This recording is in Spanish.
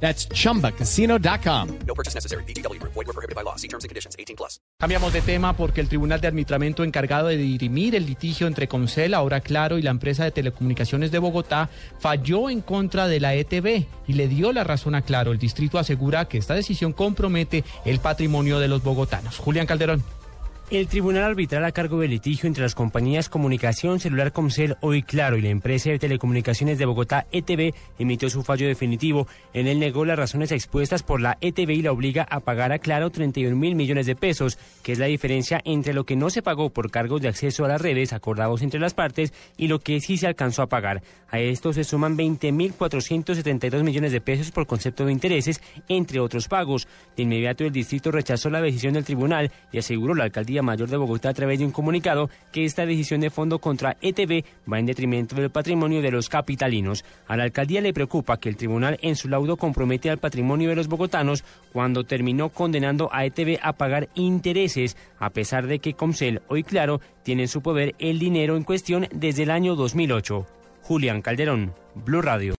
That's chumbacasino.com. No purchase necessary. BGW. Void were prohibited by law. See terms and conditions. 18 plus. Cambiamos de tema porque el Tribunal de Arbitramiento encargado de dirimir el litigio entre Concel, ahora Claro, y la empresa de telecomunicaciones de Bogotá falló en contra de la ETB y le dio la razón a Claro. El distrito asegura que esta decisión compromete el patrimonio de los bogotanos. Julián Calderón. El tribunal arbitral a cargo del litigio entre las compañías Comunicación Celular Comcel Hoy Claro y la empresa de telecomunicaciones de Bogotá ETB emitió su fallo definitivo. En él negó las razones expuestas por la ETB y la obliga a pagar a Claro 31 mil millones de pesos, que es la diferencia entre lo que no se pagó por cargos de acceso a las redes acordados entre las partes y lo que sí se alcanzó a pagar. A esto se suman 20 mil 472 millones de pesos por concepto de intereses, entre otros pagos. De inmediato el distrito rechazó la decisión del tribunal y aseguró la alcaldía Mayor de Bogotá a través de un comunicado que esta decisión de fondo contra ETB va en detrimento del patrimonio de los capitalinos. A la alcaldía le preocupa que el tribunal en su laudo compromete al patrimonio de los bogotanos cuando terminó condenando a ETB a pagar intereses, a pesar de que Comcel, hoy claro, tiene en su poder el dinero en cuestión desde el año 2008. Julián Calderón, Blue Radio.